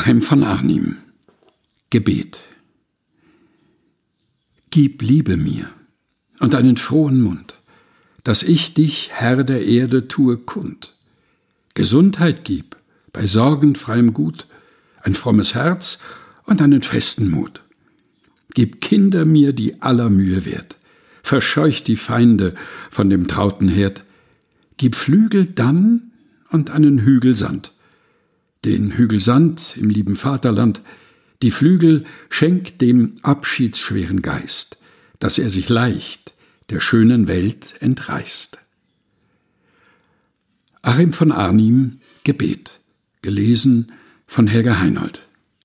Achim von Arnim Gebet Gib Liebe mir und einen frohen Mund, dass ich dich, Herr der Erde, tue kund. Gesundheit gib, bei sorgenfreiem Gut, ein frommes Herz und einen festen Mut. Gib Kinder mir, die aller Mühe wert, verscheucht die Feinde von dem trauten Herd. Gib Flügel dann und einen Hügel Sand, den Hügel Sand im lieben Vaterland, die Flügel schenkt dem abschiedsschweren Geist, dass er sich leicht der schönen Welt entreißt. Achim von Arnim Gebet, gelesen von Helga Heinold.